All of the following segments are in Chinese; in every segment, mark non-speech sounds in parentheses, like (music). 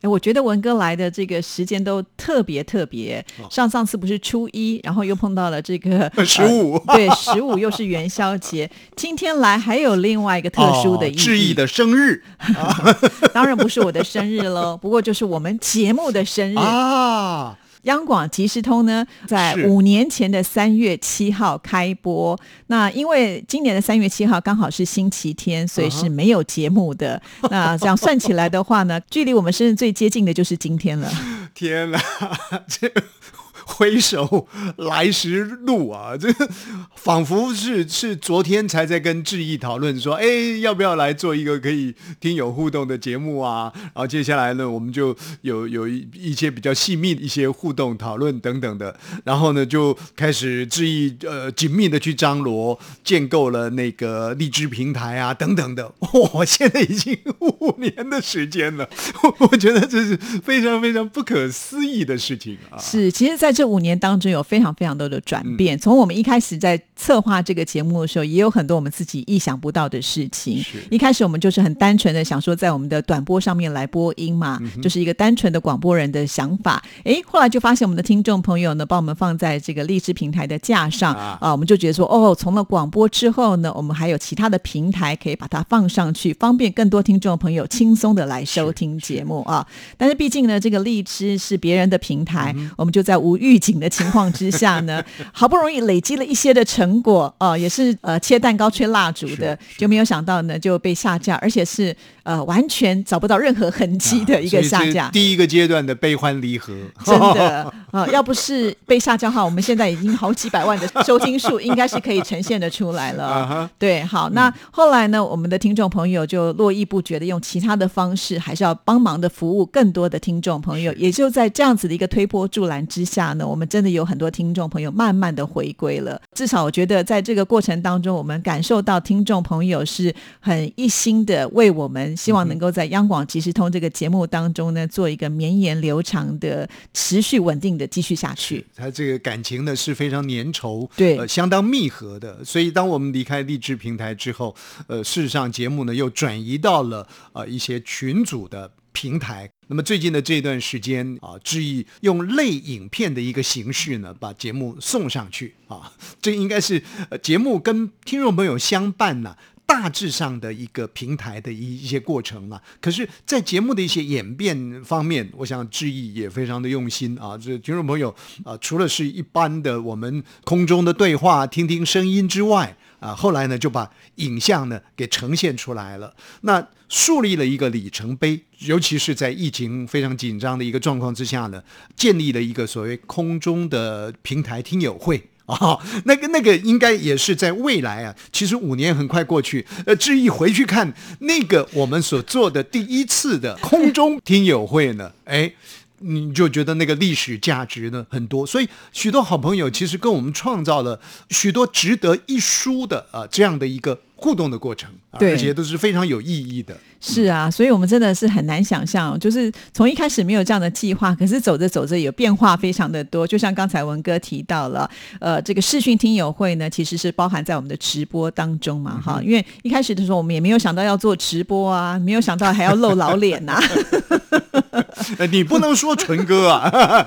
哎，我觉得文哥来的这个时间都特别特别。上上次不是初一，然后又碰到了这个 (laughs) 十五，对，十五又是元宵节。今天来还有另外一个特殊的意义，志毅的生日。(laughs) 当然不是我的生日喽，不过就是我们节目的生日啊。央广即时通呢，在五年前的三月七号开播。那因为今年的三月七号刚好是星期天，所以是没有节目的。(laughs) 那这样算起来的话呢，距离我们生日最接近的就是今天了。天哪，这。挥手来时路啊，这仿佛是是昨天才在跟志毅讨论说，哎，要不要来做一个可以听友互动的节目啊？然后接下来呢，我们就有有一一些比较细密的一些互动讨论等等的，然后呢就开始志毅呃紧密的去张罗建构了那个荔枝平台啊等等的。我现在已经五年的时间了，我觉得这是非常非常不可思议的事情啊！是，其实，在这五年当中有非常非常多的转变。从我们一开始在策划这个节目的时候，也有很多我们自己意想不到的事情。一开始我们就是很单纯的想说，在我们的短波上面来播音嘛，就是一个单纯的广播人的想法。哎，后来就发现我们的听众朋友呢，帮我们放在这个荔枝平台的架上啊，我们就觉得说，哦，从了广播之后呢，我们还有其他的平台可以把它放上去，方便更多听众朋友轻松的来收听节目啊。但是毕竟呢，这个荔枝是别人的平台，我们就在无。预警的情况之下呢，(laughs) 好不容易累积了一些的成果哦，也是呃切蛋糕吹蜡烛的，就没有想到呢就被下架，而且是呃完全找不到任何痕迹的一个下架。第一个阶段的悲欢离合，(laughs) 真的啊，要不是被下架的话，我们现在已经好几百万的收听数，应该是可以呈现的出来了。(laughs) 对，好，那后来呢，我们的听众朋友就络绎不绝的用其他的方式，还是要帮忙的服务更多的听众朋友，也就在这样子的一个推波助澜之下。那我们真的有很多听众朋友慢慢的回归了，至少我觉得在这个过程当中，我们感受到听众朋友是很一心的为我们，希望能够在央广即时通这个节目当中呢，做一个绵延流长的、持续稳定的继续下去。他这个感情呢是非常粘稠，对，相当密合的。所以当我们离开励志平台之后，呃，事实上节目呢又转移到了呃一些群组的。平台，那么最近的这段时间啊，志毅用类影片的一个形式呢，把节目送上去啊，(laughs) 这应该是节目跟听众朋友相伴呢，大致上的一个平台的一一些过程啊。可是，在节目的一些演变方面，我想志毅也非常的用心啊。这听众朋友啊，除了是一般的我们空中的对话，听听声音之外。啊，后来呢就把影像呢给呈现出来了，那树立了一个里程碑，尤其是在疫情非常紧张的一个状况之下呢，建立了一个所谓空中的平台听友会啊，那个那个应该也是在未来啊，其实五年很快过去，呃，至于回去看那个我们所做的第一次的空中听友会呢，哎。你就觉得那个历史价值呢很多，所以许多好朋友其实跟我们创造了许多值得一书的啊这样的一个互动的过程，而且都是非常有意义的。是啊，所以我们真的是很难想象，就是从一开始没有这样的计划，可是走着走着有变化非常的多。就像刚才文哥提到了，呃，这个视讯听友会呢，其实是包含在我们的直播当中嘛，哈，因为一开始的时候我们也没有想到要做直播啊，没有想到还要露老脸呐。(laughs) 你不能说纯哥啊，(laughs)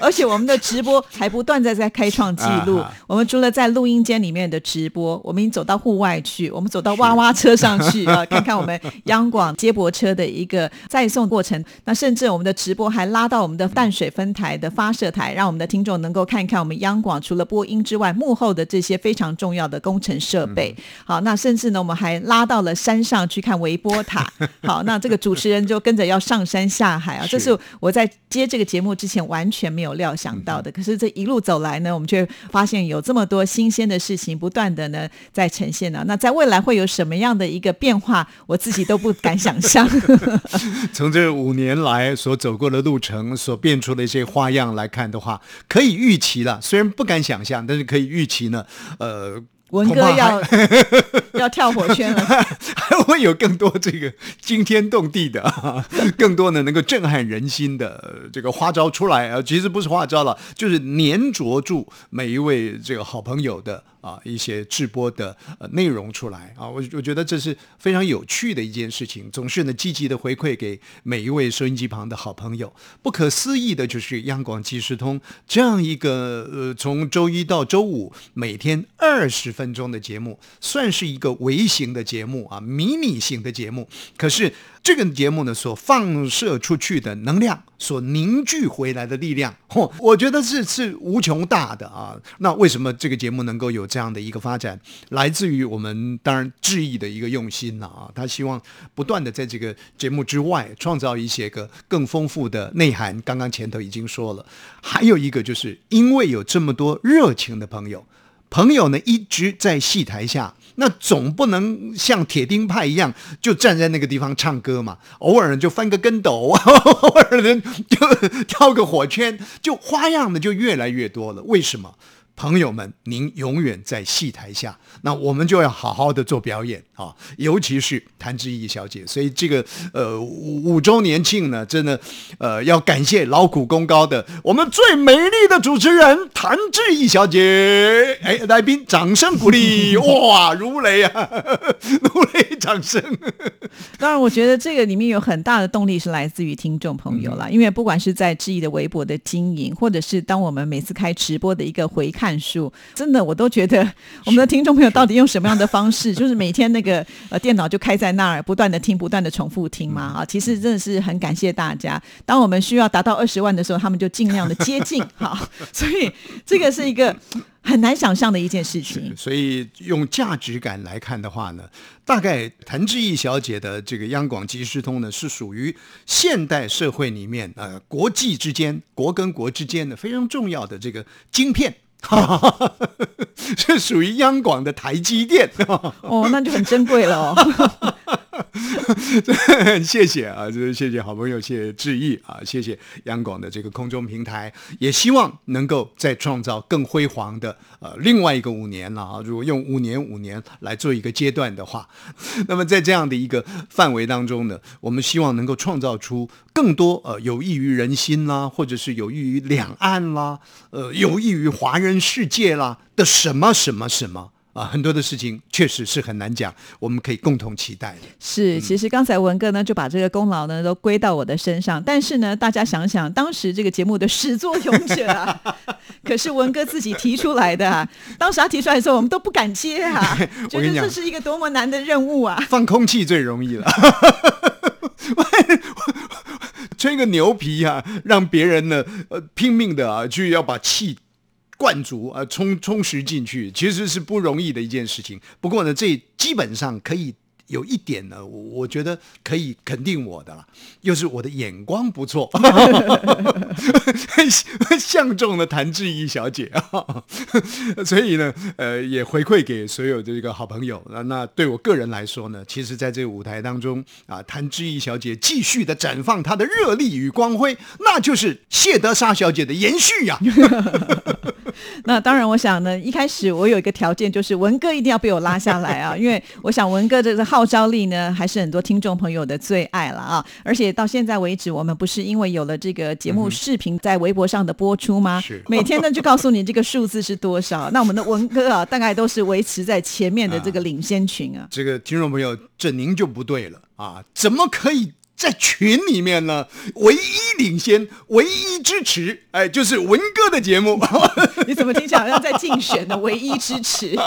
而且我们的直播还不断在在开创记录。我们除了在录音间里面的直播，我们已经走到户外去，我们走到娃娃车上去啊，看看我们央广接驳车的一个载送过程。那甚至我们的直播还拉到我们的淡水分台的发射台，让我们的听众能够看一看我们央广除了播音之外，幕后的这些非常重要的工程设备。好，那甚至呢，我们还拉到了山上去看微波塔。好，那这个主持人就跟着要。要上山下海啊，这是我在接这个节目之前完全没有料想到的。可是这一路走来呢，我们却发现有这么多新鲜的事情不断的呢在呈现呢。那在未来会有什么样的一个变化，我自己都不敢想象。(laughs) 从这五年来所走过的路程，所变出的一些花样来看的话，可以预期了。虽然不敢想象，但是可以预期呢。呃。文哥要 (laughs) 要跳火圈了，还会有更多这个惊天动地的，(laughs) 更多的能够震撼人心的这个花招出来啊！其实不是花招了，就是粘着住每一位这个好朋友的。啊，一些直播的呃内容出来啊，我我觉得这是非常有趣的一件事情，总是呢积极的回馈给每一位收音机旁的好朋友。不可思议的就是央广即时通这样一个呃，从周一到周五每天二十分钟的节目，算是一个微型的节目啊，迷你型的节目，可是。这个节目呢，所放射出去的能量，所凝聚回来的力量，嚯，我觉得是是无穷大的啊。那为什么这个节目能够有这样的一个发展？来自于我们当然致意的一个用心呐啊。他希望不断的在这个节目之外创造一些个更丰富的内涵。刚刚前头已经说了，还有一个就是因为有这么多热情的朋友，朋友呢一直在戏台下。那总不能像铁钉派一样就站在那个地方唱歌嘛？偶尔就翻个跟斗，(laughs) 偶尔呢就跳个火圈，就花样的就越来越多了。为什么？朋友们，您永远在戏台下，那我们就要好好的做表演啊！尤其是谭志毅小姐，所以这个呃五五周年庆呢，真的呃要感谢劳苦功高的我们最美丽的主持人谭志毅小姐。哎，来宾掌声鼓励，(laughs) 哇，如雷啊，如雷掌声。当然，我觉得这个里面有很大的动力是来自于听众朋友了，因为不管是在志毅的微博的经营，或者是当我们每次开直播的一个回看。看书真的，我都觉得我们的听众朋友到底用什么样的方式？就是每天那个呃电脑就开在那儿，不断的听，不断的重复听嘛啊！其实真的是很感谢大家。当我们需要达到二十万的时候，他们就尽量的接近哈。所以这个是一个很难想象的一件事情。所以用价值感来看的话呢，大概谭志毅小姐的这个央广即时通呢，是属于现代社会里面呃国际之间、国跟国之间的非常重要的这个晶片。哈哈，是属于央广的台积电 (laughs) 哦，那就很珍贵了哦。(laughs) 谢谢啊，这是谢谢好朋友，谢谢致毅啊，谢谢央广的这个空中平台，也希望能够再创造更辉煌的呃另外一个五年了啊。如果用五年五年来做一个阶段的话，(laughs) 那么在这样的一个范围当中呢，我们希望能够创造出更多呃有益于人心啦，或者是有益于两岸啦，呃有益于华人世界啦的什么什么什么。啊，很多的事情确实是很难讲，我们可以共同期待的。是，其实刚才文哥呢就把这个功劳呢都归到我的身上，但是呢，大家想想，当时这个节目的始作俑者啊，(laughs) 可是文哥自己提出来的。啊当时他提出来的时候，我们都不敢接啊，(laughs) 觉得这是一个多么难的任务啊！放空气最容易了，(laughs) 吹个牛皮啊，让别人呢呃拼命的啊去要把气。灌足啊，充充实进去，其实是不容易的一件事情。不过呢，这基本上可以。有一点呢，我我觉得可以肯定我的了，又是我的眼光不错，(laughs) 相中了谭志怡小姐啊，(laughs) 所以呢，呃，也回馈给所有的这个好朋友。那那对我个人来说呢，其实在这个舞台当中啊，谭志怡小姐继续的绽放她的热力与光辉，那就是谢德莎小姐的延续呀。(laughs) 那当然，我想呢，一开始我有一个条件，就是文哥一定要被我拉下来啊，(laughs) 因为我想文哥这个号召力呢，还是很多听众朋友的最爱了啊。而且到现在为止，我们不是因为有了这个节目视频在微博上的播出吗？是每天呢就告诉你这个数字是多少。那我们的文哥啊，大概都是维持在前面的这个领先群啊。这个听众朋友，这您就不对了啊，怎么可以？在群里面呢，唯一领先、唯一支持，哎，就是文哥的节目。(laughs) 你怎么听起来好像在竞选呢？(laughs) 唯一支持。(laughs)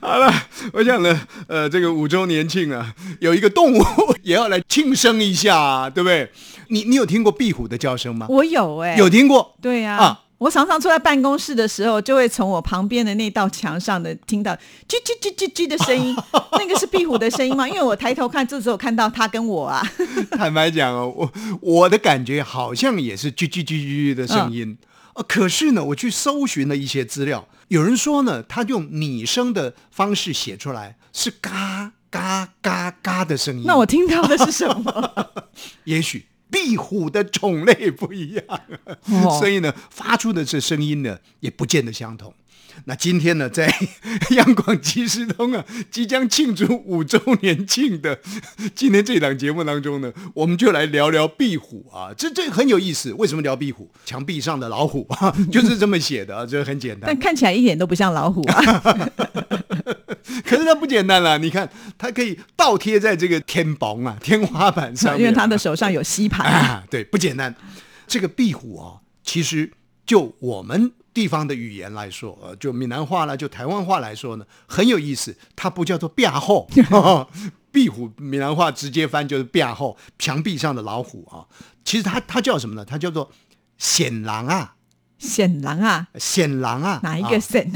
好了，我想呢，呃，这个五周年庆啊，有一个动物也要来庆生一下，对不对？你你有听过壁虎的叫声吗？我有哎，有听过。对呀。啊。我常常坐在办公室的时候，就会从我旁边的那道墙上的听到叽叽叽叽叽的声音，(laughs) 那个是壁虎的声音吗？因为我抬头看，这时候看到它跟我啊。(laughs) 坦白讲哦，我我的感觉好像也是叽叽叽叽的声音。呃，可是呢，我去搜寻了一些资料，有人说呢，他用拟声的方式写出来是嘎嘎嘎嘎的声音。那我听到的是什么？(laughs) 也许壁虎的种类不一样，(laughs) 所以呢，发出的这声音呢，也不见得相同。那今天呢，在 (laughs) 央广即时通啊，即将庆祝五周年庆的今天这档节目当中呢，我们就来聊聊壁虎啊，这这很有意思。为什么聊壁虎？墙壁上的老虎啊，(laughs) 就是这么写的啊，这很简单。但看起来一点都不像老虎啊。(laughs) 可是它不简单了，你看，它可以倒贴在这个天棚啊、天花板上，因为它的手上有吸盘啊。对，不简单。这个壁虎啊，其实就我们。地方的语言来说，呃，就闽南话啦，就台湾话来说呢，很有意思。它不叫做壁 (laughs) 虎，壁虎，闽南话直接翻就是壁虎，墙壁上的老虎啊。其实它它叫什么呢？它叫做显狼啊，显狼啊，显狼啊，哪一个显？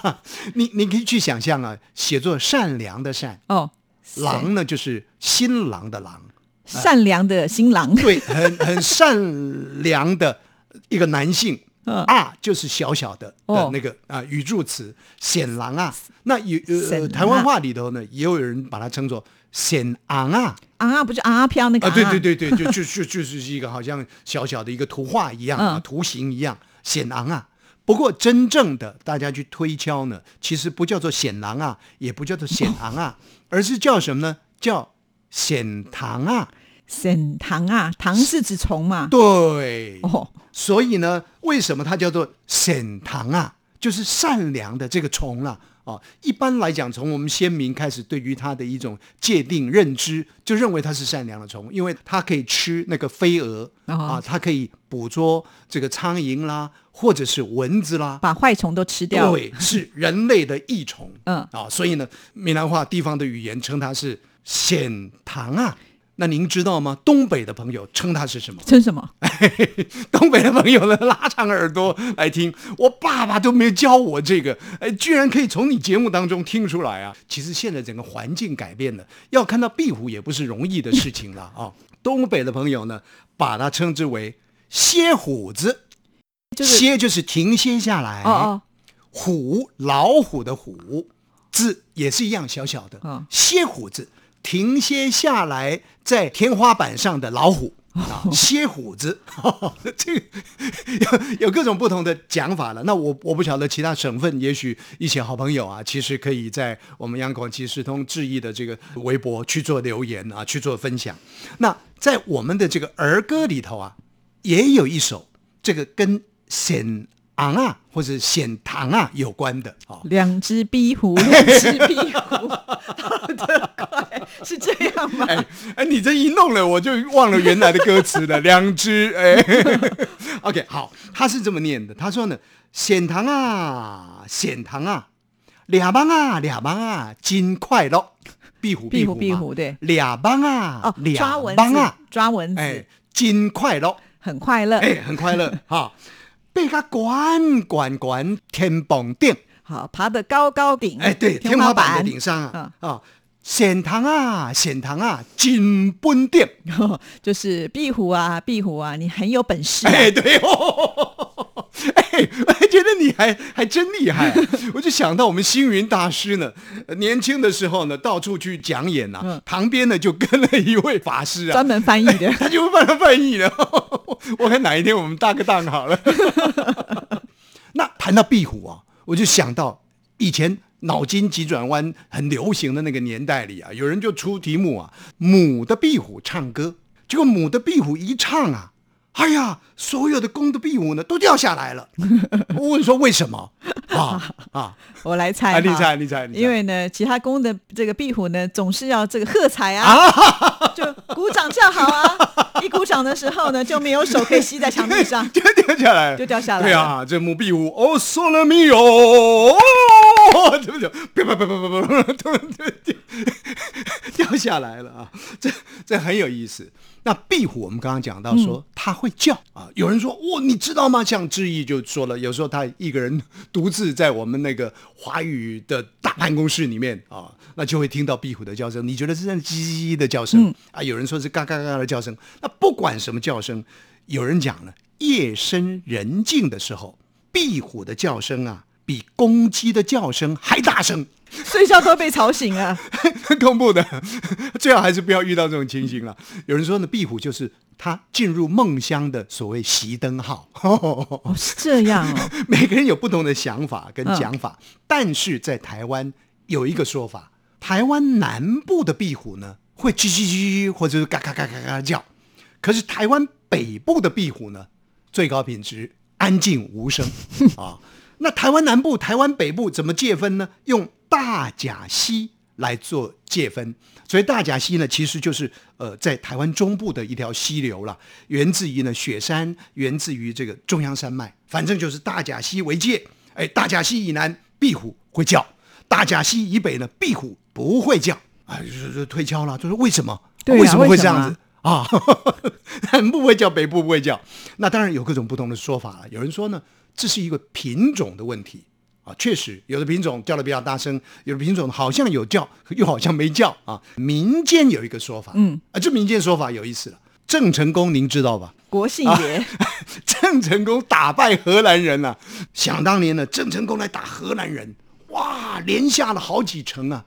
(laughs) 你你可以去想象啊，写作善良的善哦，狼呢就是新郎的狼，善良的新郎，对，很很善良的一个男性。啊，就是小小的的那个啊语助词显狼啊，那有呃台湾话里头呢，也有人把它称作显昂啊，昂啊不是昂啊飘那个啊？对对对对，就 (laughs) 就就就是一个好像小小的一个图画一样啊，图形一样显昂啊。不过真正的大家去推敲呢，其实不叫做显狼啊，也不叫做显昂啊，(laughs) 而是叫什么呢？叫显堂啊。沈堂啊，堂是指虫嘛？对，哦，所以呢，为什么它叫做沈堂啊？就是善良的这个虫了哦。一般来讲，从我们先民开始，对于它的一种界定认知，就认为它是善良的虫，因为它可以吃那个飞蛾啊，它可以捕捉这个苍蝇啦，或者是蚊子啦，把坏虫都吃掉。对，是人类的益虫。(laughs) 嗯啊，所以呢，闽南话地方的语言称它是显堂啊。那您知道吗？东北的朋友称它是什么？称什么？(laughs) 东北的朋友呢，拉长耳朵来听。我爸爸都没有教我这个，哎，居然可以从你节目当中听出来啊！其实现在整个环境改变了，要看到壁虎也不是容易的事情了 (laughs) 啊。东北的朋友呢，把它称之为歇虎子，歇就是停歇下来。哦虎老虎的虎字也是一样小小的。歇虎子。停歇下来，在天花板上的老虎啊，歇虎子，(laughs) 这个有有各种不同的讲法了。那我我不晓得其他省份，也许一些好朋友啊，其实可以在我们央广即时通致意的这个微博去做留言啊，去做分享。那在我们的这个儿歌里头啊，也有一首这个跟显昂啊或者显堂啊有关的哦，两只壁虎，两只壁虎，好的快。是这样吗？哎哎，你这一弄了，我就忘了原来的歌词了。(laughs) 两只哎，(laughs) OK，好，他是这么念的。他说呢：“显堂啊，显堂啊，俩帮啊，俩帮啊，金快乐。壁虎，壁虎，壁虎，对，俩帮啊，哦，抓蚊子啊，抓蚊子，哎，金快乐，很快乐，哎，很快乐哈。被他管管管天棚顶，好，爬得高高顶，哎，对，天花板的顶上啊，啊。”显堂啊，显堂啊，金本店，(laughs) 就是壁虎啊，壁虎啊，你很有本事。哎，对 (laughs) 还 (laughs) 还真厉害。我就想到我们星云大师呢，年轻的时候呢，到处去讲演呐，旁边呢就跟了一位法师啊，专门翻译的，(laughs) 他就帮他翻译了。(laughs) 我看哪一天我们搭个档好了。那谈到壁虎啊，我就想到以前。脑筋急转弯很流行的那个年代里啊，有人就出题目啊，母的壁虎唱歌，结果母的壁虎一唱啊，哎呀，所有的公的壁虎呢都掉下来了。(laughs) 我问说为什么？啊啊，(laughs) 我来猜，你猜，你猜，因为呢，其他公的这个壁虎呢，总是要这个喝彩啊，(laughs) 就鼓掌叫好啊，一鼓掌的时候呢，就没有手可以吸在墙壁上，就掉下来，就掉下来。对啊，这母壁虎哦，说了没有？(laughs) 哦，(laughs) 对不对？别别别别别别，掉下来了啊！这这很有意思。那壁虎，我们刚刚讲到说它会叫啊，有人说哇，你知道吗？像志毅就说了，有时候他一个人独自在我们那个华语的大办公室里面啊，那就会听到壁虎的叫声。你觉得是那叽叽的叫声啊？有人说是嘎嘎嘎的叫声。那不管什么叫声，有人讲了，夜深人静的时候，壁虎的叫声啊，比公鸡的叫声还大声。睡觉都被吵醒啊，很 (laughs) 恐怖的，最好还是不要遇到这种情形了。有人说呢，壁虎就是它进入梦乡的所谓熄灯号。哦，是这样哦。(laughs) 每个人有不同的想法跟讲法，但是在台湾有一个说法，台湾南部的壁虎呢会叽叽叽或者是嘎嘎嘎嘎嘎叫，可是台湾北部的壁虎呢最高品质安静无声 (laughs) 啊。那台湾南部、台湾北部怎么界分呢？用大甲溪来做界分，所以大甲溪呢，其实就是呃，在台湾中部的一条溪流了，源自于呢雪山，源自于这个中央山脉，反正就是大甲溪为界。哎，大甲溪以南壁虎会叫，大甲溪以北呢壁虎不会叫。哎，就推敲了，就是为什么？(laughs) 为什么会这样子啊？(laughs) 南部会叫，北部不会叫。那当然有各种不同的说法了。有人说呢，这是一个品种的问题。啊，确实有的品种叫的比较大声，有的品种好像有叫，又好像没叫啊。民间有一个说法，嗯，啊，这民间说法有意思了。郑成功您知道吧？国姓爷，(laughs) 郑成功打败荷兰人了。想当年呢，郑成功来打荷兰人，哇，连下了好几城啊，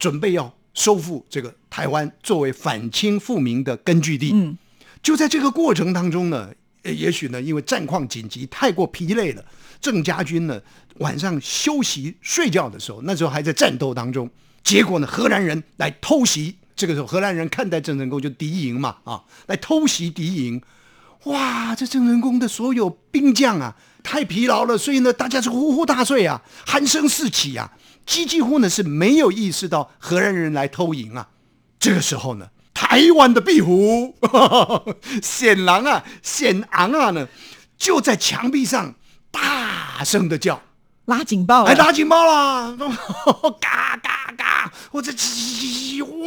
准备要收复这个台湾，作为反清复明的根据地。嗯，就在这个过程当中呢，也许呢，因为战况紧急，太过疲累了。郑家军呢，晚上休息睡觉的时候，那时候还在战斗当中。结果呢，荷兰人来偷袭。这个时候，荷兰人看待郑成功就敌营嘛，啊，来偷袭敌营。哇，这郑成功的所有兵将啊，太疲劳了，所以呢，大家是呼呼大睡啊，鼾声四起啊，几几乎呢是没有意识到荷兰人来偷营啊。这个时候呢，台湾的壁虎 (laughs) 显狼啊，显昂啊呢，就在墙壁上。大声的叫，拉警报，哎，拉警报啦，嘎 (laughs) 嘎嘎，我这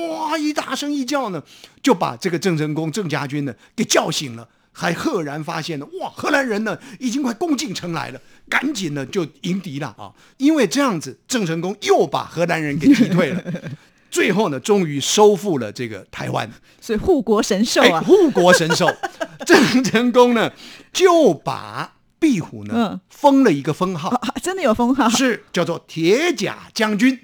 哇一大声一叫呢，就把这个郑成功郑家军呢给叫醒了，还赫然发现了，哇，荷兰人呢已经快攻进城来了，赶紧呢就迎敌了啊！因为这样子，郑成功又把荷兰人给击退了，最后呢，终于收复了这个台湾，所以护国神兽啊，护国神兽，(laughs) 郑成功呢就把。壁虎呢，封了一个封号，真的有封号，是叫做铁甲将军。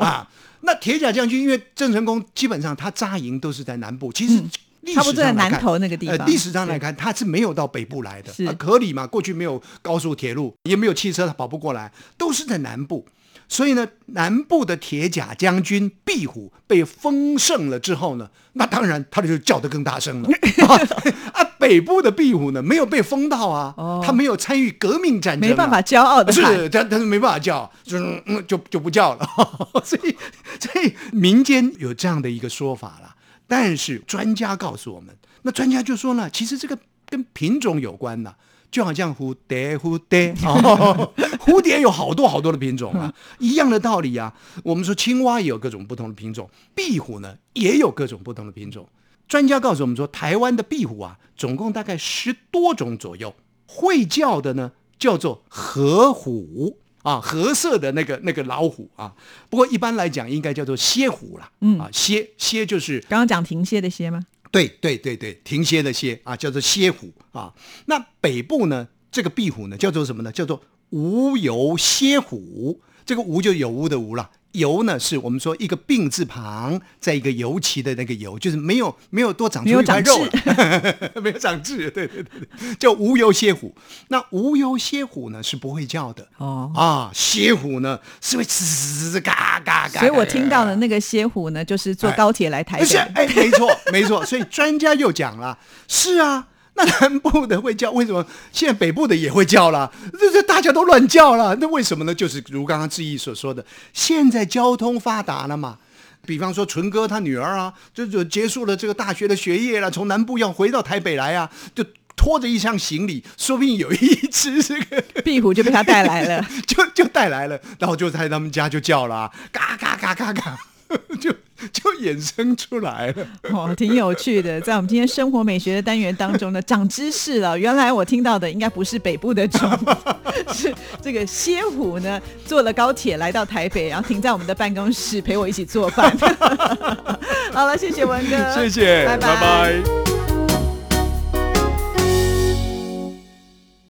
啊。那铁甲将军，因为郑成功基本上他扎营都是在南部，其实历史在南头那个地方，历史上来看他是没有到北部来的，可理嘛？过去没有高速铁路，也没有汽车，他跑不过来，都是在南部。所以呢，南部的铁甲将军壁虎被封圣了之后呢，那当然他就叫得更大声了。(laughs) 啊，北部的壁虎呢，没有被封到啊，他没有参与革命战争，没办法骄傲的是，他他是没办法叫，就嗯就就不叫了。(laughs) 所以，所以民间有这样的一个说法了。但是专家告诉我们，那专家就说呢，其实这个跟品种有关呢。就好像蝴蝶，蝴蝶，(laughs) 蝴蝶有好多好多的品种啊，一样的道理啊。我们说青蛙也有各种不同的品种，壁虎呢也有各种不同的品种。专家告诉我们说，台湾的壁虎啊，总共大概十多种左右。会叫的呢，叫做河虎啊，褐色的那个那个老虎啊。不过一般来讲，应该叫做蝎虎啦。嗯啊，蝎蝎就是刚刚讲停歇的歇吗？对对对对，停歇的歇啊，叫做歇虎啊。那北部呢，这个壁虎呢，叫做什么呢？叫做无油歇虎。这个无就有无的无了。油呢，是我们说一个病字旁，在一个油漆的那个油，就是没有没有多长出一块肉，(laughs) 没有长痣，对对对，叫无油蝎虎。那无油蝎虎呢是不会叫的哦啊，蝎虎呢是会吱吱吱嘎嘎嘎。所以我听到的那个蝎虎呢，就是坐高铁来台北。哎，没错没错，所以专家又讲了，是啊。那南部的会叫，为什么现在北部的也会叫了？这这大家都乱叫了，那为什么呢？就是如刚刚志毅所说的，现在交通发达了嘛。比方说纯哥他女儿啊，就就结束了这个大学的学业了，从南部要回到台北来啊，就拖着一箱行李，说不定有一只这个 (laughs) 壁虎就被他带来了，(laughs) 就就带来了，然后就在他们家就叫了，嘎嘎嘎嘎嘎。(laughs) 就就衍生出来了。(laughs) 哦，挺有趣的。在我们今天生活美学的单元当中呢，长知识了。原来我听到的应该不是北部的钟，(laughs) 是这个蝎虎呢，坐了高铁来到台北，然后停在我们的办公室陪我一起做饭。好了，谢谢文哥，谢谢，拜拜拜。